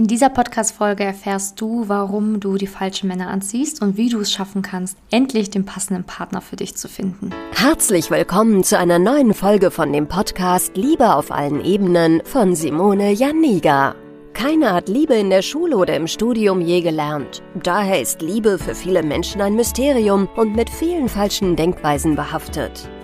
In dieser Podcast-Folge erfährst du, warum du die falschen Männer anziehst und wie du es schaffen kannst, endlich den passenden Partner für dich zu finden. Herzlich willkommen zu einer neuen Folge von dem Podcast Liebe auf allen Ebenen von Simone Janiga. Keiner hat Liebe in der Schule oder im Studium je gelernt. Daher ist Liebe für viele Menschen ein Mysterium und mit vielen falschen Denkweisen behaftet.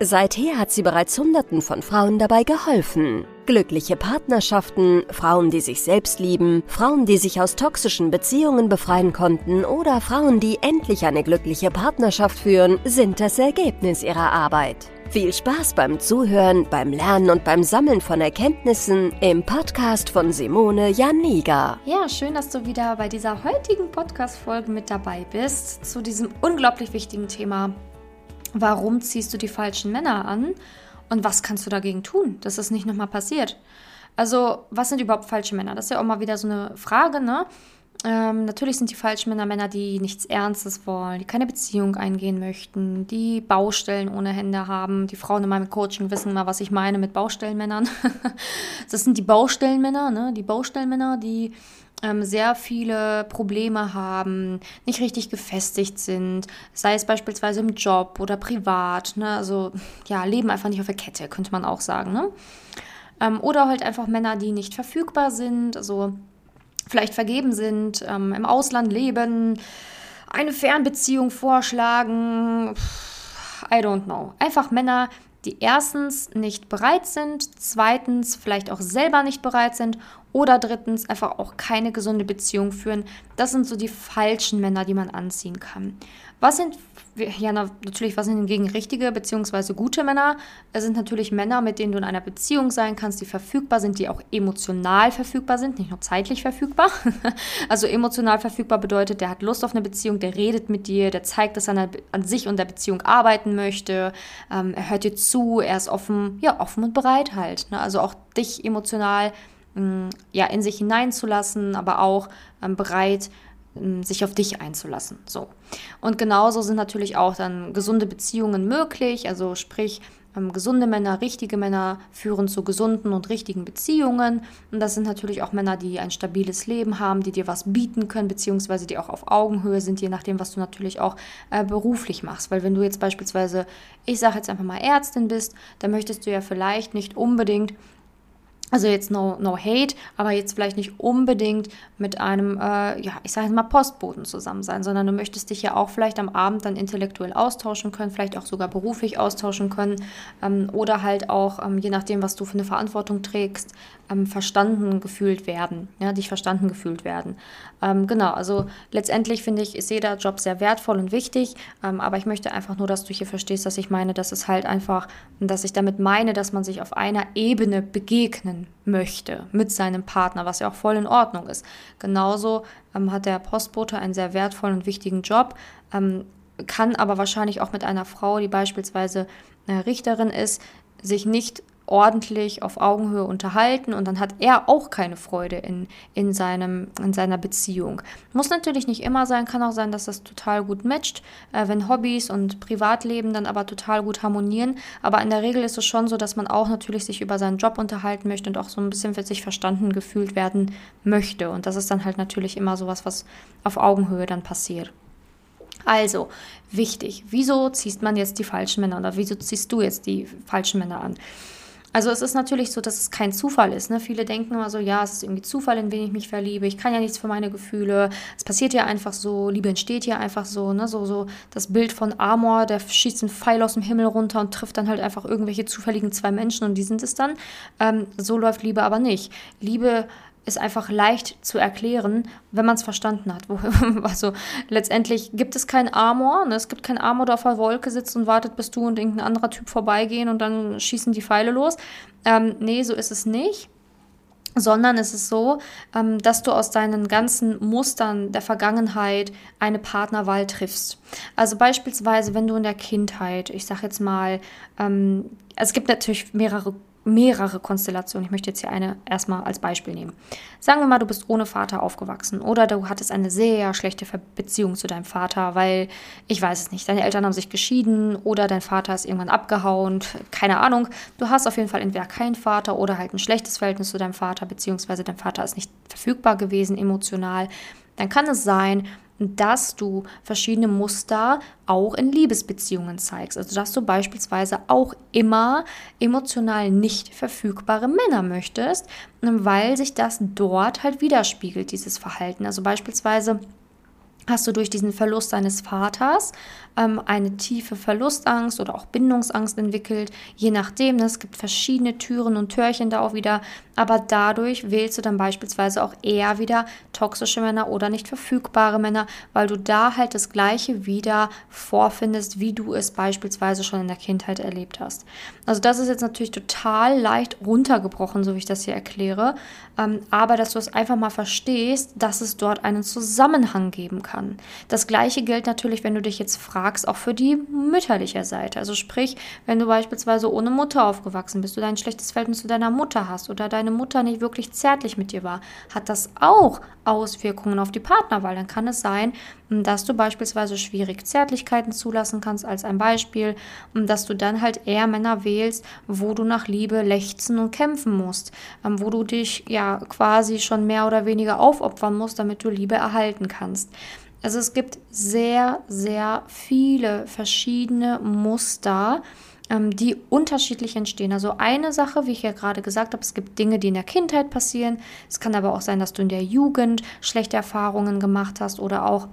Seither hat sie bereits Hunderten von Frauen dabei geholfen. Glückliche Partnerschaften, Frauen, die sich selbst lieben, Frauen, die sich aus toxischen Beziehungen befreien konnten oder Frauen, die endlich eine glückliche Partnerschaft führen, sind das Ergebnis ihrer Arbeit. Viel Spaß beim Zuhören, beim Lernen und beim Sammeln von Erkenntnissen im Podcast von Simone Janiga. Ja, schön, dass du wieder bei dieser heutigen Podcast-Folge mit dabei bist zu diesem unglaublich wichtigen Thema. Warum ziehst du die falschen Männer an und was kannst du dagegen tun, dass das nicht nochmal passiert? Also, was sind überhaupt falsche Männer? Das ist ja auch mal wieder so eine Frage, ne? Ähm, natürlich sind die falschen Männer Männer, die nichts Ernstes wollen, die keine Beziehung eingehen möchten, die Baustellen ohne Hände haben. Die Frauen in meinem Coaching wissen mal, was ich meine mit Baustellenmännern. das sind die Baustellenmänner, ne? Die Baustellenmänner, die sehr viele Probleme haben, nicht richtig gefestigt sind, sei es beispielsweise im Job oder privat, ne? Also ja, leben einfach nicht auf der Kette, könnte man auch sagen, ne? Ähm, oder halt einfach Männer, die nicht verfügbar sind, also vielleicht vergeben sind, ähm, im Ausland leben, eine Fernbeziehung vorschlagen. I don't know. Einfach Männer, die erstens nicht bereit sind, zweitens vielleicht auch selber nicht bereit sind oder drittens einfach auch keine gesunde Beziehung führen. Das sind so die falschen Männer, die man anziehen kann. Was sind, ja natürlich, was sind hingegen richtige bzw. gute Männer? Es sind natürlich Männer, mit denen du in einer Beziehung sein kannst, die verfügbar sind, die auch emotional verfügbar sind, nicht nur zeitlich verfügbar. also emotional verfügbar bedeutet, der hat Lust auf eine Beziehung, der redet mit dir, der zeigt, dass er an, sich und der Beziehung arbeiten möchte, ähm, er hört dir zu, er ist offen, ja, offen und bereit halt. Ne? Also auch dich emotional mm, ja, in sich hineinzulassen, aber auch ähm, bereit, ähm, sich auf dich einzulassen. So. Und genauso sind natürlich auch dann gesunde Beziehungen möglich, also sprich, ähm, gesunde Männer, richtige Männer führen zu gesunden und richtigen Beziehungen. Und das sind natürlich auch Männer, die ein stabiles Leben haben, die dir was bieten können, beziehungsweise die auch auf Augenhöhe sind, je nachdem, was du natürlich auch äh, beruflich machst. Weil wenn du jetzt beispielsweise, ich sage jetzt einfach mal Ärztin bist, dann möchtest du ja vielleicht nicht unbedingt also jetzt no, no hate, aber jetzt vielleicht nicht unbedingt mit einem, äh, ja, ich sage mal Postboten zusammen sein, sondern du möchtest dich ja auch vielleicht am Abend dann intellektuell austauschen können, vielleicht auch sogar beruflich austauschen können ähm, oder halt auch, ähm, je nachdem, was du für eine Verantwortung trägst, ähm, verstanden gefühlt werden, ja, dich verstanden gefühlt werden. Ähm, genau, also letztendlich finde ich, ist jeder Job sehr wertvoll und wichtig, ähm, aber ich möchte einfach nur, dass du hier verstehst, dass ich meine, dass es halt einfach, dass ich damit meine, dass man sich auf einer Ebene begegnen möchte mit seinem Partner, was ja auch voll in Ordnung ist. Genauso ähm, hat der Postbote einen sehr wertvollen und wichtigen Job, ähm, kann aber wahrscheinlich auch mit einer Frau, die beispielsweise eine Richterin ist, sich nicht ordentlich auf Augenhöhe unterhalten und dann hat er auch keine Freude in, in, seinem, in seiner Beziehung. Muss natürlich nicht immer sein, kann auch sein, dass das total gut matcht, äh, wenn Hobbys und Privatleben dann aber total gut harmonieren. Aber in der Regel ist es schon so, dass man auch natürlich sich über seinen Job unterhalten möchte und auch so ein bisschen für sich verstanden gefühlt werden möchte. Und das ist dann halt natürlich immer sowas, was auf Augenhöhe dann passiert. Also, wichtig, wieso ziehst man jetzt die falschen Männer oder wieso ziehst du jetzt die falschen Männer an? Also es ist natürlich so, dass es kein Zufall ist. Ne? Viele denken immer so, ja, es ist irgendwie Zufall, in wen ich mich verliebe. Ich kann ja nichts für meine Gefühle. Es passiert ja einfach so. Liebe entsteht ja einfach so. Ne? So, so das Bild von Amor, der schießt einen Pfeil aus dem Himmel runter und trifft dann halt einfach irgendwelche zufälligen zwei Menschen und die sind es dann. Ähm, so läuft Liebe aber nicht. Liebe ist einfach leicht zu erklären, wenn man es verstanden hat. Also letztendlich gibt es kein Amor. Ne? Es gibt kein Amor, der auf der Wolke sitzt und wartet, bis du und irgendein anderer Typ vorbeigehen und dann schießen die Pfeile los. Ähm, nee, so ist es nicht sondern es ist so, ähm, dass du aus deinen ganzen Mustern der Vergangenheit eine Partnerwahl triffst. Also beispielsweise, wenn du in der Kindheit, ich sag jetzt mal, ähm, es gibt natürlich mehrere mehrere Konstellationen. Ich möchte jetzt hier eine erstmal als Beispiel nehmen. Sagen wir mal, du bist ohne Vater aufgewachsen oder du hattest eine sehr schlechte Beziehung zu deinem Vater, weil, ich weiß es nicht, deine Eltern haben sich geschieden oder dein Vater ist irgendwann abgehauen, keine Ahnung. Du hast auf jeden Fall entweder keinen Vater oder halt ein schlechtes Verhältnis zu deinem Vater, beziehungsweise dein Vater ist nicht verfügbar gewesen emotional. Dann kann es sein, dass du verschiedene Muster auch in Liebesbeziehungen zeigst. Also dass du beispielsweise auch immer emotional nicht verfügbare Männer möchtest, weil sich das dort halt widerspiegelt, dieses Verhalten. Also beispielsweise hast du durch diesen Verlust deines Vaters ähm, eine tiefe Verlustangst oder auch Bindungsangst entwickelt, je nachdem. Ne, es gibt verschiedene Türen und Türchen da auch wieder, aber dadurch wählst du dann beispielsweise auch eher wieder toxische Männer oder nicht verfügbare Männer, weil du da halt das Gleiche wieder vorfindest, wie du es beispielsweise schon in der Kindheit erlebt hast. Also das ist jetzt natürlich total leicht runtergebrochen, so wie ich das hier erkläre, ähm, aber dass du es einfach mal verstehst, dass es dort einen Zusammenhang geben kann. Das Gleiche gilt natürlich, wenn du dich jetzt fragst, auch für die mütterliche Seite. Also sprich, wenn du beispielsweise ohne Mutter aufgewachsen bist, oder ein schlechtes Verhältnis zu deiner Mutter hast oder deine Mutter nicht wirklich zärtlich mit dir war, hat das auch Auswirkungen auf die Partnerwahl. Dann kann es sein, dass du beispielsweise schwierig Zärtlichkeiten zulassen kannst, als ein Beispiel, dass du dann halt eher Männer wählst, wo du nach Liebe lechzen und kämpfen musst, wo du dich ja quasi schon mehr oder weniger aufopfern musst, damit du Liebe erhalten kannst. Also es gibt sehr, sehr viele verschiedene Muster, ähm, die unterschiedlich entstehen. Also eine Sache, wie ich ja gerade gesagt habe, es gibt Dinge, die in der Kindheit passieren. Es kann aber auch sein, dass du in der Jugend schlechte Erfahrungen gemacht hast oder auch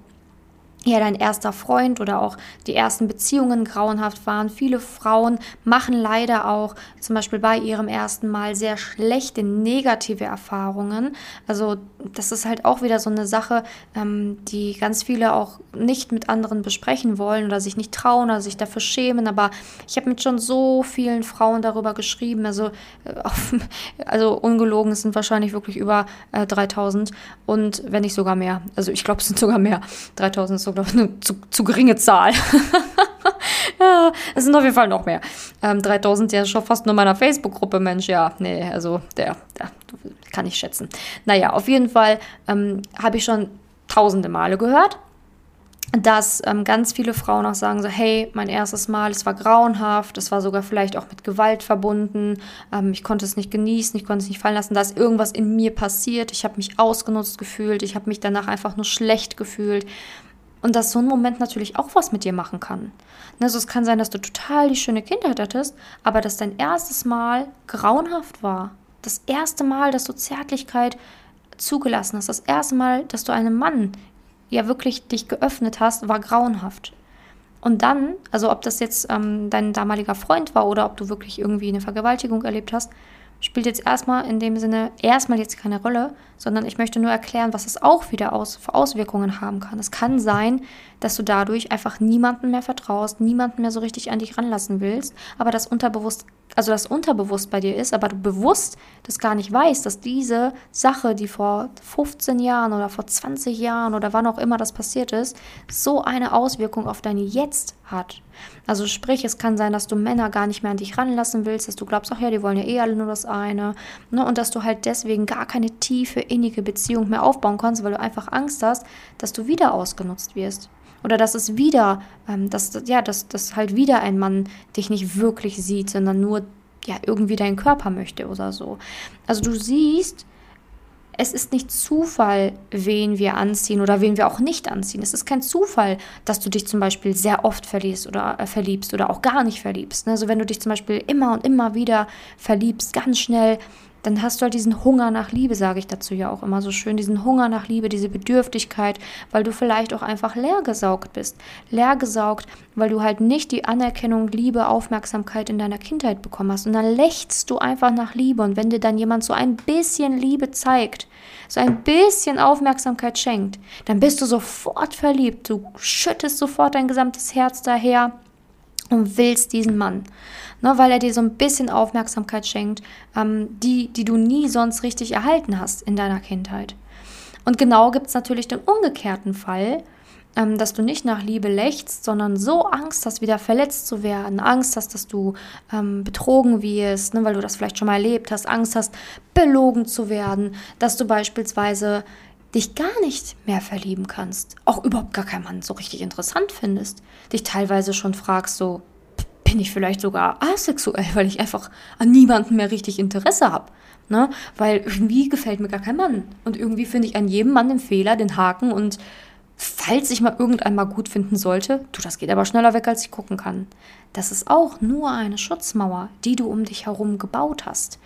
ja dein erster Freund oder auch die ersten Beziehungen grauenhaft waren. Viele Frauen machen leider auch zum Beispiel bei ihrem ersten Mal sehr schlechte negative Erfahrungen. Also das ist halt auch wieder so eine Sache, ähm, die ganz viele auch nicht mit anderen besprechen wollen oder sich nicht trauen oder sich dafür schämen. Aber ich habe mit schon so vielen Frauen darüber geschrieben. Also, äh, auf, also ungelogen, es sind wahrscheinlich wirklich über äh, 3000 und wenn nicht sogar mehr. Also ich glaube, es sind sogar mehr. 3000 ist so glaube eine zu, zu geringe Zahl. ja, es sind auf jeden Fall noch mehr. Ähm, 3000 ja schon fast nur meiner Facebook-Gruppe, Mensch, ja, nee, also der, der kann ich schätzen. Naja, auf jeden Fall ähm, habe ich schon tausende Male gehört, dass ähm, ganz viele Frauen auch sagen so, hey, mein erstes Mal, es war grauenhaft, es war sogar vielleicht auch mit Gewalt verbunden, ähm, ich konnte es nicht genießen, ich konnte es nicht fallen lassen, da ist irgendwas in mir passiert, ich habe mich ausgenutzt gefühlt, ich habe mich danach einfach nur schlecht gefühlt und dass so ein Moment natürlich auch was mit dir machen kann. Also es kann sein, dass du total die schöne Kindheit hattest, aber dass dein erstes Mal grauenhaft war. Das erste Mal, dass du Zärtlichkeit zugelassen hast. Das erste Mal, dass du einem Mann ja wirklich dich geöffnet hast, war grauenhaft. Und dann, also ob das jetzt ähm, dein damaliger Freund war oder ob du wirklich irgendwie eine Vergewaltigung erlebt hast, spielt jetzt erstmal in dem Sinne erstmal jetzt keine Rolle, sondern ich möchte nur erklären, was es auch wieder aus, für Auswirkungen haben kann. Es kann sein, dass du dadurch einfach niemanden mehr vertraust, niemanden mehr so richtig an dich ranlassen willst, aber das unterbewusst, also das unterbewusst bei dir ist, aber du bewusst das gar nicht weißt, dass diese Sache, die vor 15 Jahren oder vor 20 Jahren oder wann auch immer das passiert ist, so eine Auswirkung auf dein Jetzt hat. Also sprich, es kann sein, dass du Männer gar nicht mehr an dich ranlassen willst, dass du glaubst, ach ja, die wollen ja eh alle nur das eine, ne? und dass du halt deswegen gar keine tiefe, innige Beziehung mehr aufbauen kannst, weil du einfach Angst hast, dass du wieder ausgenutzt wirst. Oder dass es wieder, ähm, dass, ja, dass, dass halt wieder ein Mann dich nicht wirklich sieht, sondern nur ja, irgendwie deinen Körper möchte oder so. Also du siehst, es ist nicht Zufall, wen wir anziehen oder wen wir auch nicht anziehen. Es ist kein Zufall, dass du dich zum Beispiel sehr oft verliebst oder äh, verliebst oder auch gar nicht verliebst. Also wenn du dich zum Beispiel immer und immer wieder verliebst, ganz schnell, dann hast du halt diesen Hunger nach Liebe, sage ich dazu ja auch immer so schön, diesen Hunger nach Liebe, diese Bedürftigkeit, weil du vielleicht auch einfach leergesaugt bist. Leergesaugt, weil du halt nicht die Anerkennung, Liebe, Aufmerksamkeit in deiner Kindheit bekommen hast. Und dann lächst du einfach nach Liebe. Und wenn dir dann jemand so ein bisschen Liebe zeigt, so ein bisschen Aufmerksamkeit schenkt, dann bist du sofort verliebt. Du schüttest sofort dein gesamtes Herz daher und willst diesen Mann ne, weil er dir so ein bisschen Aufmerksamkeit schenkt, ähm, die, die du nie sonst richtig erhalten hast in deiner Kindheit. Und genau gibt es natürlich den umgekehrten Fall, ähm, dass du nicht nach Liebe lächst, sondern so Angst hast, wieder verletzt zu werden, Angst hast, dass du ähm, betrogen wirst, ne, weil du das vielleicht schon mal erlebt hast, Angst hast, belogen zu werden, dass du beispielsweise dich gar nicht mehr verlieben kannst, auch überhaupt gar keinen Mann so richtig interessant findest, dich teilweise schon fragst, so bin ich vielleicht sogar asexuell, weil ich einfach an niemanden mehr richtig Interesse habe. Ne? Weil irgendwie gefällt mir gar kein Mann. Und irgendwie finde ich an jedem Mann den Fehler, den Haken und falls ich mal irgendeinmal gut finden sollte, du, das geht aber schneller weg, als ich gucken kann. Das ist auch nur eine Schutzmauer, die du um dich herum gebaut hast.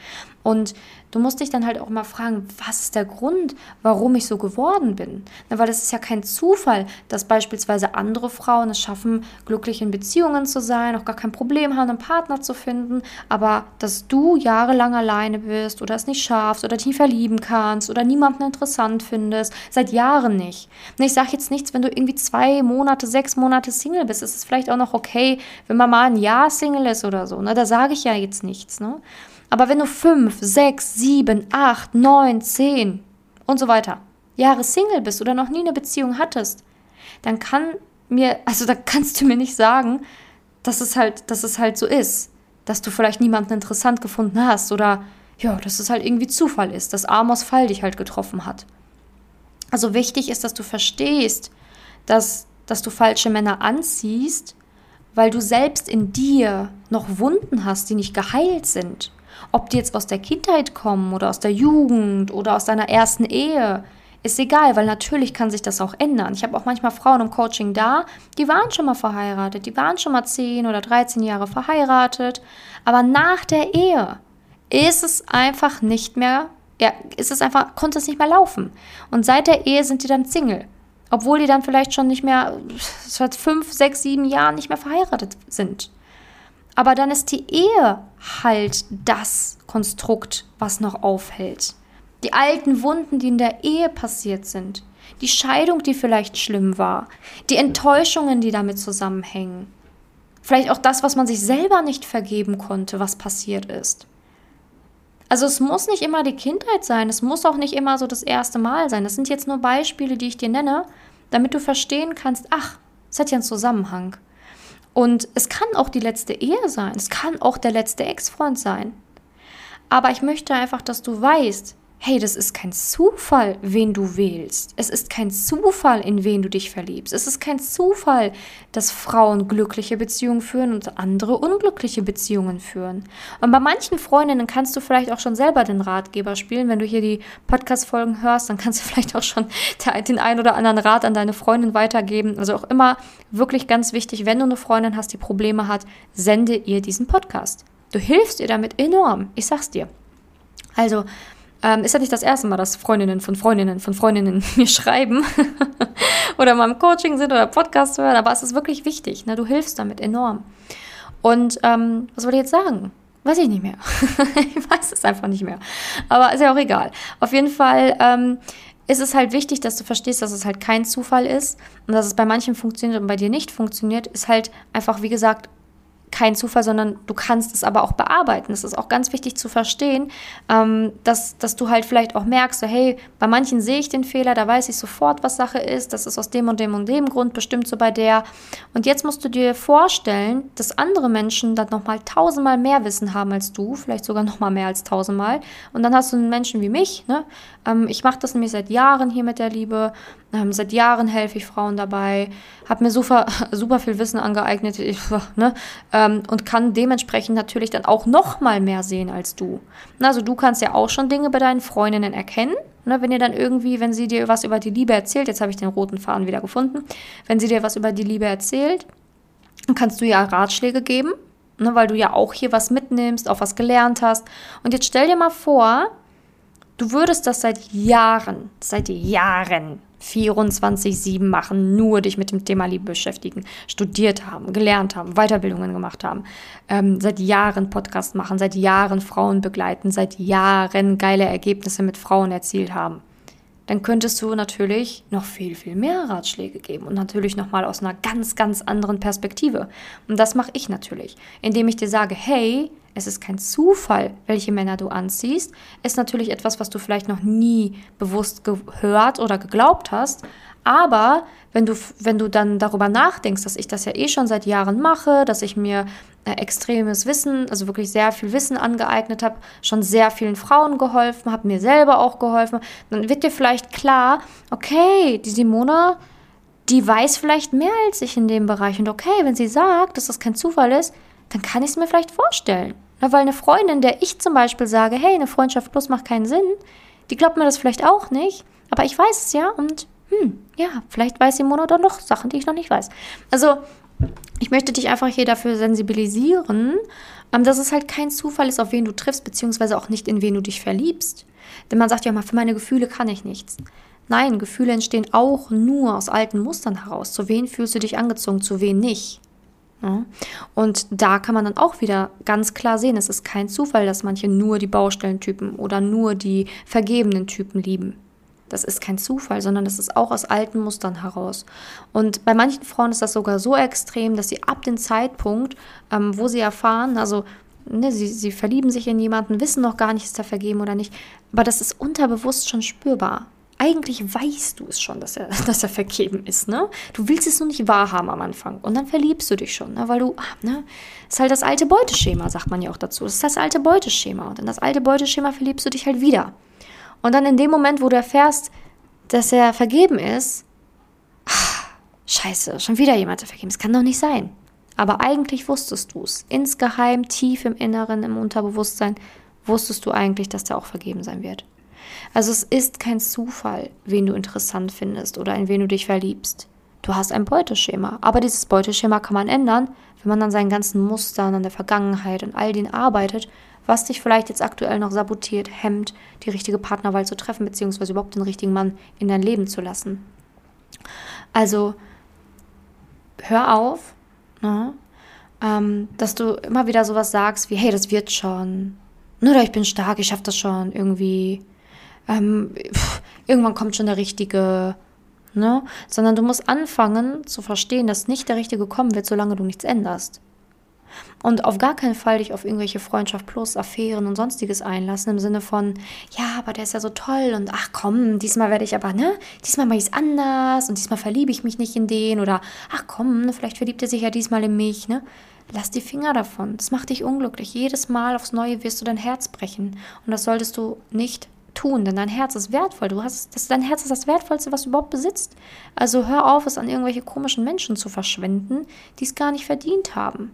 Und du musst dich dann halt auch mal fragen, was ist der Grund, warum ich so geworden bin? Na, weil es ist ja kein Zufall, dass beispielsweise andere Frauen es schaffen, glücklich in Beziehungen zu sein, auch gar kein Problem haben, einen Partner zu finden, aber dass du jahrelang alleine bist oder es nicht schaffst oder dich nicht verlieben kannst oder niemanden interessant findest, seit Jahren nicht. Und ich sage jetzt nichts, wenn du irgendwie zwei Monate, sechs Monate Single bist, ist es vielleicht auch noch okay, wenn man mal ein Jahr Single ist oder so. Ne? Da sage ich ja jetzt nichts. Ne? Aber wenn du fünf, sechs, sieben, acht, neun, zehn und so weiter Jahre Single bist oder noch nie eine Beziehung hattest, dann kann mir, also da kannst du mir nicht sagen, dass es halt, dass es halt so ist, dass du vielleicht niemanden interessant gefunden hast oder ja, dass es halt irgendwie Zufall ist, dass Amos Fall dich halt getroffen hat. Also wichtig ist, dass du verstehst, dass, dass du falsche Männer anziehst, weil du selbst in dir noch Wunden hast, die nicht geheilt sind. Ob die jetzt aus der Kindheit kommen oder aus der Jugend oder aus deiner ersten Ehe, ist egal, weil natürlich kann sich das auch ändern. Ich habe auch manchmal Frauen im Coaching da, die waren schon mal verheiratet, die waren schon mal 10 oder 13 Jahre verheiratet, aber nach der Ehe ist es einfach nicht mehr, ja, ist es einfach, konnte es nicht mehr laufen. Und seit der Ehe sind die dann Single. Obwohl die dann vielleicht schon nicht mehr, seit fünf, sechs, sieben Jahren nicht mehr verheiratet sind. Aber dann ist die Ehe halt das Konstrukt, was noch aufhält. Die alten Wunden, die in der Ehe passiert sind. Die Scheidung, die vielleicht schlimm war. Die Enttäuschungen, die damit zusammenhängen. Vielleicht auch das, was man sich selber nicht vergeben konnte, was passiert ist. Also es muss nicht immer die Kindheit sein, es muss auch nicht immer so das erste Mal sein. Das sind jetzt nur Beispiele, die ich dir nenne, damit du verstehen kannst, ach, es hat ja einen Zusammenhang. Und es kann auch die letzte Ehe sein, es kann auch der letzte Ex-Freund sein. Aber ich möchte einfach, dass du weißt, hey, das ist kein Zufall, wen du wählst. Es ist kein Zufall, in wen du dich verliebst. Es ist kein Zufall, dass Frauen glückliche Beziehungen führen und andere unglückliche Beziehungen führen. Und bei manchen Freundinnen kannst du vielleicht auch schon selber den Ratgeber spielen. Wenn du hier die Podcast-Folgen hörst, dann kannst du vielleicht auch schon den einen oder anderen Rat an deine Freundin weitergeben. Also auch immer wirklich ganz wichtig, wenn du eine Freundin hast, die Probleme hat, sende ihr diesen Podcast. Du hilfst ihr damit enorm. Ich sag's dir. Also, ähm, ist ja nicht das erste Mal, dass Freundinnen von Freundinnen von Freundinnen mir schreiben oder mal im Coaching sind oder Podcast hören, aber es ist wirklich wichtig. Ne? Du hilfst damit enorm. Und ähm, was wollte ich jetzt sagen? Weiß ich nicht mehr. ich weiß es einfach nicht mehr. Aber ist ja auch egal. Auf jeden Fall ähm, ist es halt wichtig, dass du verstehst, dass es halt kein Zufall ist und dass es bei manchen funktioniert und bei dir nicht funktioniert, ist halt einfach, wie gesagt, kein Zufall, sondern du kannst es aber auch bearbeiten. Es ist auch ganz wichtig zu verstehen, ähm, dass, dass du halt vielleicht auch merkst, so, hey, bei manchen sehe ich den Fehler, da weiß ich sofort, was Sache ist, das ist aus dem und dem und dem Grund bestimmt so bei der. Und jetzt musst du dir vorstellen, dass andere Menschen dann nochmal tausendmal mehr Wissen haben als du, vielleicht sogar nochmal mehr als tausendmal. Und dann hast du einen Menschen wie mich, ne? Ähm, ich mache das nämlich seit Jahren hier mit der Liebe ähm, seit Jahren helfe ich Frauen dabei, habe mir super, super viel Wissen angeeignet ich, ne, ähm, und kann dementsprechend natürlich dann auch noch mal mehr sehen als du. Also du kannst ja auch schon Dinge bei deinen Freundinnen erkennen, ne, wenn ihr dann irgendwie, wenn sie dir was über die Liebe erzählt, jetzt habe ich den roten Faden wieder gefunden, wenn sie dir was über die Liebe erzählt, dann kannst du ja Ratschläge geben, ne, weil du ja auch hier was mitnimmst, auch was gelernt hast. Und jetzt stell dir mal vor, du würdest das seit Jahren, seit Jahren 24-7 machen, nur dich mit dem Thema Liebe beschäftigen, studiert haben, gelernt haben, Weiterbildungen gemacht haben, ähm, seit Jahren Podcast machen, seit Jahren Frauen begleiten, seit Jahren geile Ergebnisse mit Frauen erzielt haben, dann könntest du natürlich noch viel, viel mehr Ratschläge geben und natürlich nochmal aus einer ganz, ganz anderen Perspektive. Und das mache ich natürlich, indem ich dir sage, hey, Es ist kein Zufall, welche Männer du anziehst. Ist natürlich etwas, was du vielleicht noch nie bewusst gehört oder geglaubt hast. Aber wenn du, wenn du dann darüber nachdenkst, dass ich das ja eh schon seit Jahren mache, dass ich mir äh, extremes Wissen, also wirklich sehr viel Wissen angeeignet habe, schon sehr vielen Frauen geholfen, habe mir selber auch geholfen, dann wird dir vielleicht klar, okay, die Simone, die weiß vielleicht mehr als ich in dem Bereich. Und okay, wenn sie sagt, dass das kein Zufall ist, dann kann ich es mir vielleicht vorstellen. Na, weil eine Freundin, der ich zum Beispiel sage, hey, eine Freundschaft plus macht keinen Sinn, die glaubt mir das vielleicht auch nicht, aber ich weiß es ja und hm, ja, vielleicht weiß Simone doch noch Sachen, die ich noch nicht weiß. Also, ich möchte dich einfach hier dafür sensibilisieren, ähm, dass es halt kein Zufall ist, auf wen du triffst, beziehungsweise auch nicht, in wen du dich verliebst. Denn man sagt ja immer, für meine Gefühle kann ich nichts. Nein, Gefühle entstehen auch nur aus alten Mustern heraus. Zu wen fühlst du dich angezogen, zu wen nicht? Und da kann man dann auch wieder ganz klar sehen, es ist kein Zufall, dass manche nur die Baustellentypen oder nur die vergebenen Typen lieben. Das ist kein Zufall, sondern das ist auch aus alten Mustern heraus. Und bei manchen Frauen ist das sogar so extrem, dass sie ab dem Zeitpunkt, ähm, wo sie erfahren, also ne, sie, sie verlieben sich in jemanden, wissen noch gar nicht, ist er vergeben oder nicht, aber das ist unterbewusst schon spürbar. Eigentlich weißt du es schon, dass er, dass er vergeben ist, ne? Du willst es nur nicht wahrhaben am Anfang. Und dann verliebst du dich schon, ne? Weil du, ah, ne? Das ist halt das alte Beuteschema, sagt man ja auch dazu. Das ist das alte Beuteschema. Und in das alte Beuteschema verliebst du dich halt wieder. Und dann in dem Moment, wo du erfährst, dass er vergeben ist, ach, scheiße, schon wieder jemand vergeben. Das kann doch nicht sein. Aber eigentlich wusstest du es. Insgeheim, tief im Inneren, im Unterbewusstsein, wusstest du eigentlich, dass der auch vergeben sein wird. Also es ist kein Zufall, wen du interessant findest oder in wen du dich verliebst. Du hast ein Beuteschema. Aber dieses Beuteschema kann man ändern, wenn man an seinen ganzen Mustern, an der Vergangenheit und all den arbeitet was dich vielleicht jetzt aktuell noch sabotiert, hemmt, die richtige Partnerwahl zu treffen, beziehungsweise überhaupt den richtigen Mann in dein Leben zu lassen. Also hör auf, ne, ähm, dass du immer wieder sowas sagst wie, hey, das wird schon. Oder ich bin stark, ich schaffe das schon irgendwie. Ähm, pff, irgendwann kommt schon der richtige. Ne? Sondern du musst anfangen zu verstehen, dass nicht der Richtige kommen wird, solange du nichts änderst. Und auf gar keinen Fall dich auf irgendwelche Freundschaft plus Affären und sonstiges einlassen, im Sinne von, ja, aber der ist ja so toll und ach komm, diesmal werde ich aber, ne, diesmal mache ich es anders und diesmal verliebe ich mich nicht in den oder ach komm, vielleicht verliebt er sich ja diesmal in mich, ne. Lass die Finger davon. Das macht dich unglücklich. Jedes Mal aufs Neue wirst du dein Herz brechen. Und das solltest du nicht tun, denn dein Herz ist wertvoll. Du hast, das, dein Herz ist das Wertvollste, was du überhaupt besitzt. Also hör auf, es an irgendwelche komischen Menschen zu verschwenden, die es gar nicht verdient haben.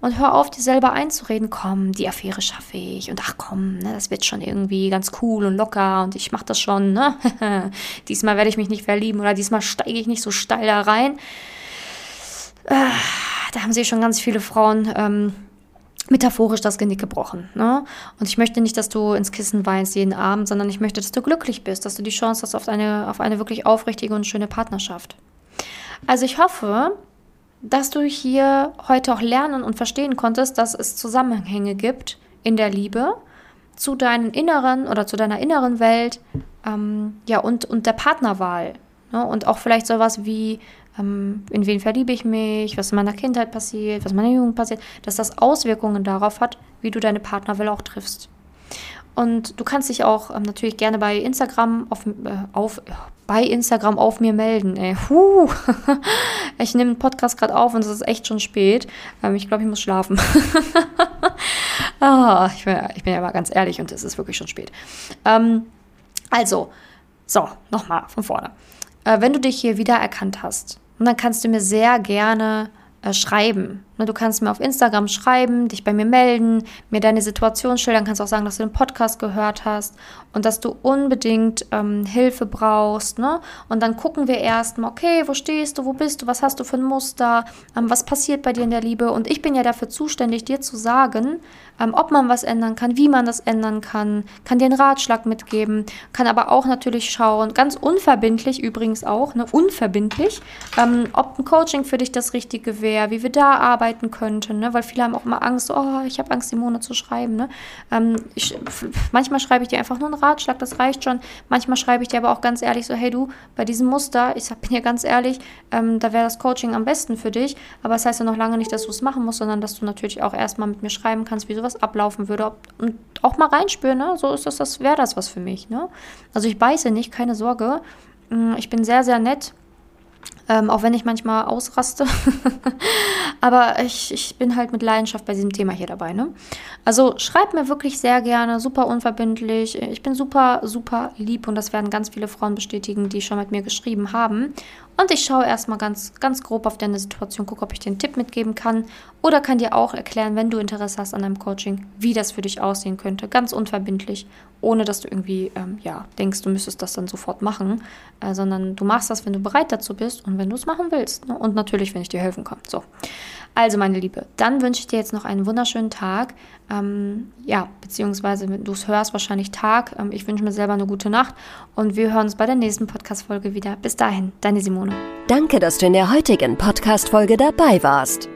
Und hör auf, dir selber einzureden, komm, die Affäre schaffe ich. Und ach komm, ne, das wird schon irgendwie ganz cool und locker und ich mache das schon. Ne? diesmal werde ich mich nicht verlieben oder diesmal steige ich nicht so steil da rein. Äh, da haben sich schon ganz viele Frauen ähm, metaphorisch das Genick gebrochen. Ne? Und ich möchte nicht, dass du ins Kissen weinst jeden Abend, sondern ich möchte, dass du glücklich bist, dass du die Chance hast auf eine, auf eine wirklich aufrichtige und schöne Partnerschaft. Also ich hoffe, dass du hier heute auch lernen und verstehen konntest, dass es Zusammenhänge gibt in der Liebe zu deinen inneren oder zu deiner inneren Welt ähm, ja, und, und der Partnerwahl. Ne? Und auch vielleicht sowas wie, in wen verliebe ich mich, was in meiner Kindheit passiert, was in meiner Jugend passiert, dass das Auswirkungen darauf hat, wie du deine Partnerwahl auch triffst. Und du kannst dich auch ähm, natürlich gerne bei Instagram auf, äh, auf, bei Instagram auf mir melden. Ey. Huh. ich nehme den Podcast gerade auf und es ist echt schon spät. Ähm, ich glaube, ich muss schlafen. ah, ich, bin, ich bin ja mal ganz ehrlich und es ist wirklich schon spät. Ähm, also, so, nochmal von vorne. Äh, wenn du dich hier wieder erkannt hast, dann kannst du mir sehr gerne äh, schreiben. Ne, du kannst mir auf Instagram schreiben, dich bei mir melden, mir deine Situation schildern, kannst auch sagen, dass du den Podcast gehört hast und dass du unbedingt ähm, Hilfe brauchst. Ne? Und dann gucken wir erstmal, okay, wo stehst du, wo bist du, was hast du für ein Muster, ähm, was passiert bei dir in der Liebe. Und ich bin ja dafür zuständig, dir zu sagen, ähm, ob man was ändern kann, wie man das ändern kann, kann dir einen Ratschlag mitgeben, kann aber auch natürlich schauen, ganz unverbindlich übrigens auch, ne, unverbindlich, ähm, ob ein Coaching für dich das Richtige wäre, wie wir da arbeiten arbeiten könnte, ne? weil viele haben auch immer Angst, oh, ich habe Angst, Simone zu schreiben. Ne? Ähm, ich, manchmal schreibe ich dir einfach nur einen Ratschlag, das reicht schon. Manchmal schreibe ich dir aber auch ganz ehrlich so, hey du, bei diesem Muster, ich bin hier ganz ehrlich, ähm, da wäre das Coaching am besten für dich, aber das heißt ja noch lange nicht, dass du es machen musst, sondern dass du natürlich auch erstmal mit mir schreiben kannst, wie sowas ablaufen würde ob, und auch mal reinspüren, ne? so ist das, das wäre das was für mich. Ne? Also ich beiße nicht, keine Sorge. Mm, ich bin sehr, sehr nett ähm, auch wenn ich manchmal ausraste. Aber ich, ich bin halt mit Leidenschaft bei diesem Thema hier dabei. Ne? Also schreibt mir wirklich sehr gerne, super unverbindlich. Ich bin super, super lieb und das werden ganz viele Frauen bestätigen, die schon mit mir geschrieben haben. Und ich schaue erstmal ganz, ganz grob auf deine Situation, gucke, ob ich dir einen Tipp mitgeben kann oder kann dir auch erklären, wenn du Interesse hast an einem Coaching, wie das für dich aussehen könnte. Ganz unverbindlich, ohne dass du irgendwie ähm, ja, denkst, du müsstest das dann sofort machen, äh, sondern du machst das, wenn du bereit dazu bist und wenn du es machen willst. Ne? Und natürlich, wenn ich dir helfen kann. So. Also, meine Liebe, dann wünsche ich dir jetzt noch einen wunderschönen Tag. Ähm, ja, beziehungsweise, wenn du es hörst, wahrscheinlich Tag. Ähm, ich wünsche mir selber eine gute Nacht und wir hören uns bei der nächsten Podcast-Folge wieder. Bis dahin, deine Simone. Danke, dass du in der heutigen Podcast-Folge dabei warst.